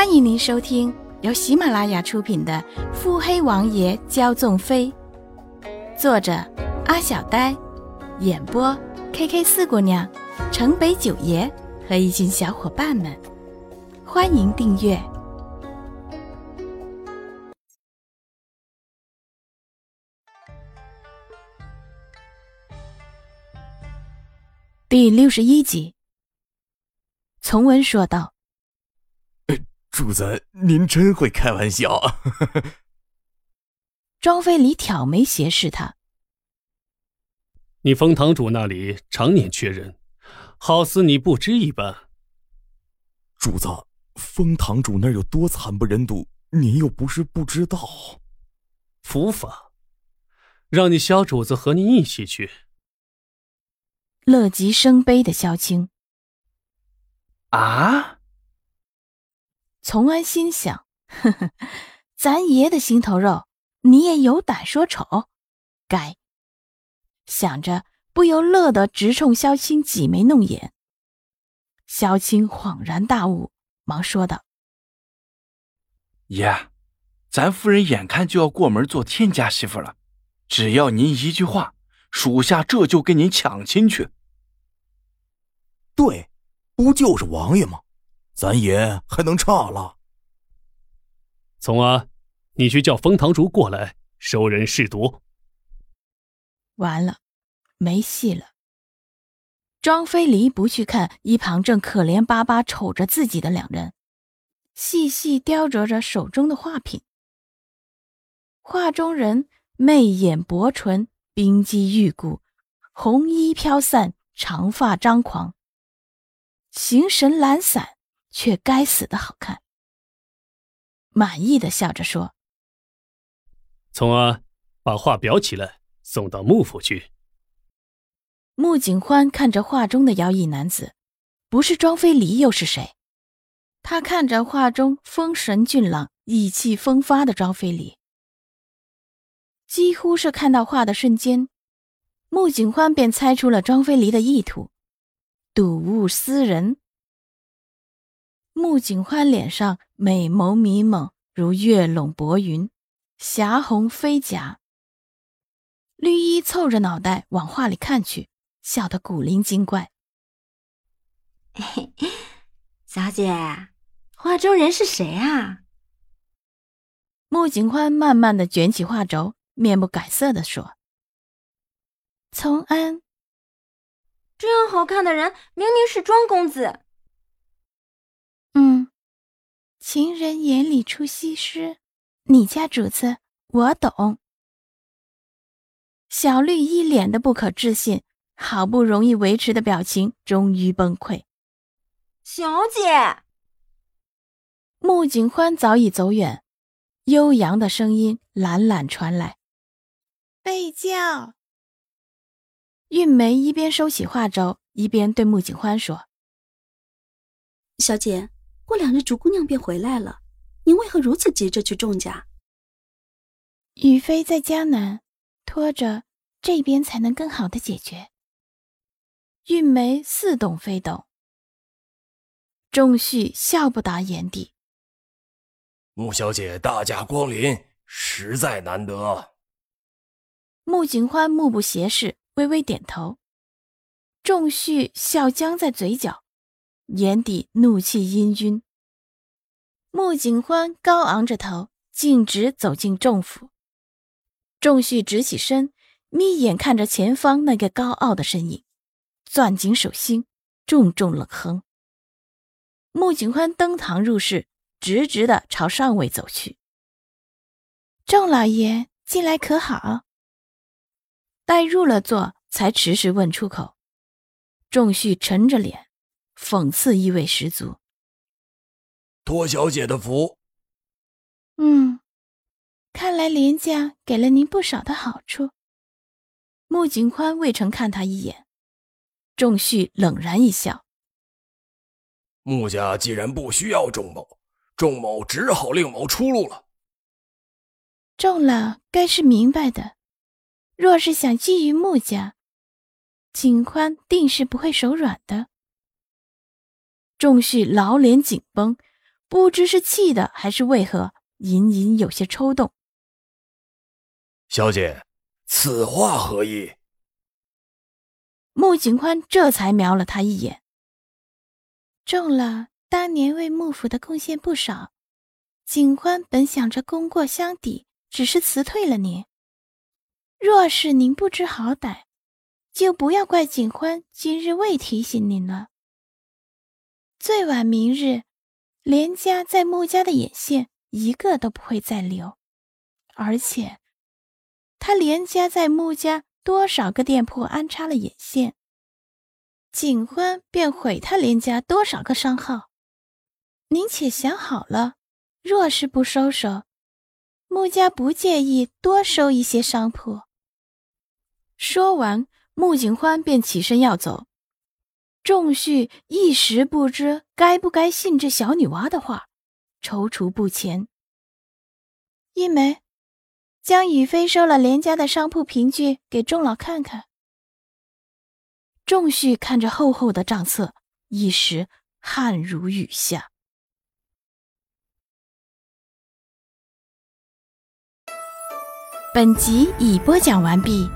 欢迎您收听由喜马拉雅出品的《腹黑王爷骄纵妃》，作者阿小呆，演播 K K 四姑娘、城北九爷和一群小伙伴们。欢迎订阅第六十一集。从文说道。主子，您真会开玩笑。庄飞离挑眉斜视他。你封堂主那里常年缺人，好似你不知一般。主子，封堂主那儿有多惨不忍睹，您又不是不知道。伏法，让你小主子和你一起去。乐极生悲的萧青。啊！从安心想：“呵呵，咱爷的心头肉，你也有胆说丑？该。”想着，不由乐得直冲萧青挤眉弄眼。萧青恍然大悟，忙说道：“爷，咱夫人眼看就要过门做天家媳妇了，只要您一句话，属下这就跟您抢亲去。”对，不就是王爷吗？咱爷还能差了？从儿，你去叫封堂主过来收人试毒。完了，没戏了。庄飞离不去看一旁正可怜巴巴瞅着自己的两人，细细雕琢着手中的画品。画中人媚眼薄唇，冰肌玉骨，红衣飘散，长发张狂，形神懒散。却该死的好看，满意的笑着说：“从儿，把画裱起来，送到幕府去。”穆景欢看着画中的妖异男子，不是庄飞离又是谁？他看着画中风神俊朗、意气风发的庄飞离，几乎是看到画的瞬间，穆景欢便猜出了庄飞离的意图：睹物思人。穆景欢脸上美眸迷蒙，如月笼薄云，霞红飞颊。绿衣凑着脑袋往画里看去，笑得古灵精怪。小姐，画中人是谁啊？穆景欢慢慢的卷起画轴，面不改色的说：“从安。”这样好看的人，明明是庄公子。情人眼里出西施，你家主子我懂。小绿一脸的不可置信，好不容易维持的表情终于崩溃。小姐，穆景欢早已走远，悠扬的声音懒懒传来：“被叫。”韵梅一边收起画轴，一边对穆景欢说：“小姐。”过两日，竹姑娘便回来了。您为何如此急着去仲家？雨飞在江南，拖着这边才能更好的解决。韵梅似懂非懂。仲旭笑不达眼底。穆小姐大驾光临，实在难得。穆景欢目不斜视，微微点头。仲旭笑僵在嘴角。眼底怒气氤氲，穆景欢高昂着头，径直走进众府。仲旭直起身，眯眼看着前方那个高傲的身影，攥紧手心，重重冷哼。穆景欢登堂入室，直直的朝上位走去。仲老爷近来可好？待入了座，才迟迟问出口。仲旭沉着脸。讽刺意味十足。托小姐的福。嗯，看来林家给了您不少的好处。穆景宽未曾看他一眼，仲旭冷然一笑。穆家既然不需要仲某，仲某只好另谋出路了。仲老该是明白的，若是想觊觎穆家，景宽定是不会手软的。仲旭老脸紧绷，不知是气的还是为何，隐隐有些抽动。小姐，此话何意？穆景宽这才瞄了他一眼。中了，当年为幕府的贡献不少，景宽本想着功过相抵，只是辞退了您。若是您不知好歹，就不要怪景宽今日未提醒您了。最晚明日，连家在穆家的眼线一个都不会再留，而且，他连家在穆家多少个店铺安插了眼线，景欢便毁他连家多少个商号。您且想好了，若是不收手，穆家不介意多收一些商铺。说完，穆景欢便起身要走。仲旭一时不知该不该信这小女娃的话，踌躇不前。一梅，将雨飞收了连家的商铺凭据给仲老看看。仲旭看着厚厚的账册，一时汗如雨下。本集已播讲完毕。